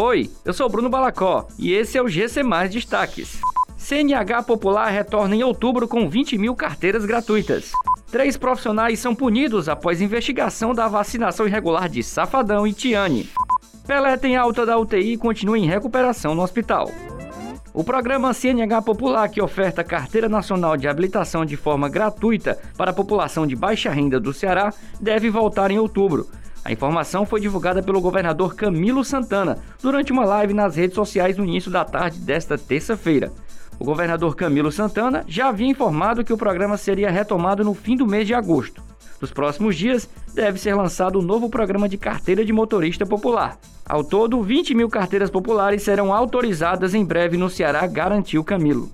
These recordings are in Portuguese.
Oi, eu sou Bruno Balacó e esse é o GC Mais Destaques. CNH Popular retorna em outubro com 20 mil carteiras gratuitas. Três profissionais são punidos após investigação da vacinação irregular de Safadão e Tiane. Pelé tem alta da UTI e continua em recuperação no hospital. O programa CNH Popular, que oferta carteira nacional de habilitação de forma gratuita para a população de baixa renda do Ceará, deve voltar em outubro. A informação foi divulgada pelo governador Camilo Santana durante uma live nas redes sociais no início da tarde desta terça-feira. O governador Camilo Santana já havia informado que o programa seria retomado no fim do mês de agosto. Nos próximos dias, deve ser lançado o um novo programa de carteira de motorista popular. Ao todo, 20 mil carteiras populares serão autorizadas em breve no Ceará, garantiu Camilo.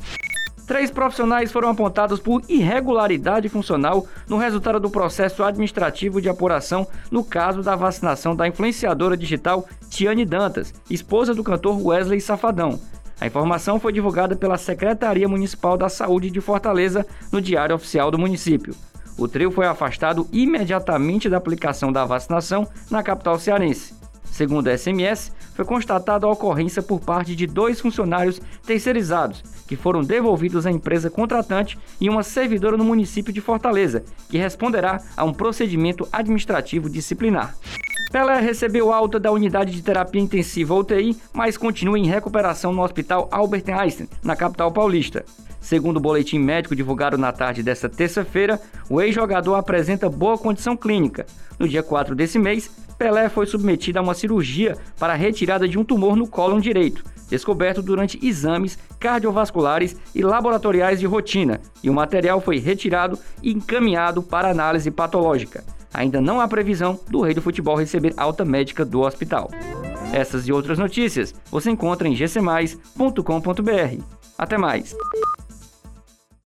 Três profissionais foram apontados por irregularidade funcional no resultado do processo administrativo de apuração no caso da vacinação da influenciadora digital Tiane Dantas, esposa do cantor Wesley Safadão. A informação foi divulgada pela Secretaria Municipal da Saúde de Fortaleza no Diário Oficial do município. O trio foi afastado imediatamente da aplicação da vacinação na capital cearense. Segundo a SMS, foi constatada a ocorrência por parte de dois funcionários terceirizados, que foram devolvidos à empresa contratante e uma servidora no município de Fortaleza, que responderá a um procedimento administrativo disciplinar. Pelé recebeu alta da unidade de terapia intensiva UTI, mas continua em recuperação no Hospital Albert Einstein, na capital paulista. Segundo o boletim médico divulgado na tarde desta terça-feira, o ex-jogador apresenta boa condição clínica. No dia 4 desse mês, Pelé foi submetido a uma cirurgia para a retirada de um tumor no cólon direito, descoberto durante exames cardiovasculares e laboratoriais de rotina, e o material foi retirado e encaminhado para análise patológica. Ainda não há previsão do rei do futebol receber alta médica do hospital. Essas e outras notícias você encontra em gcmais.com.br. Até mais!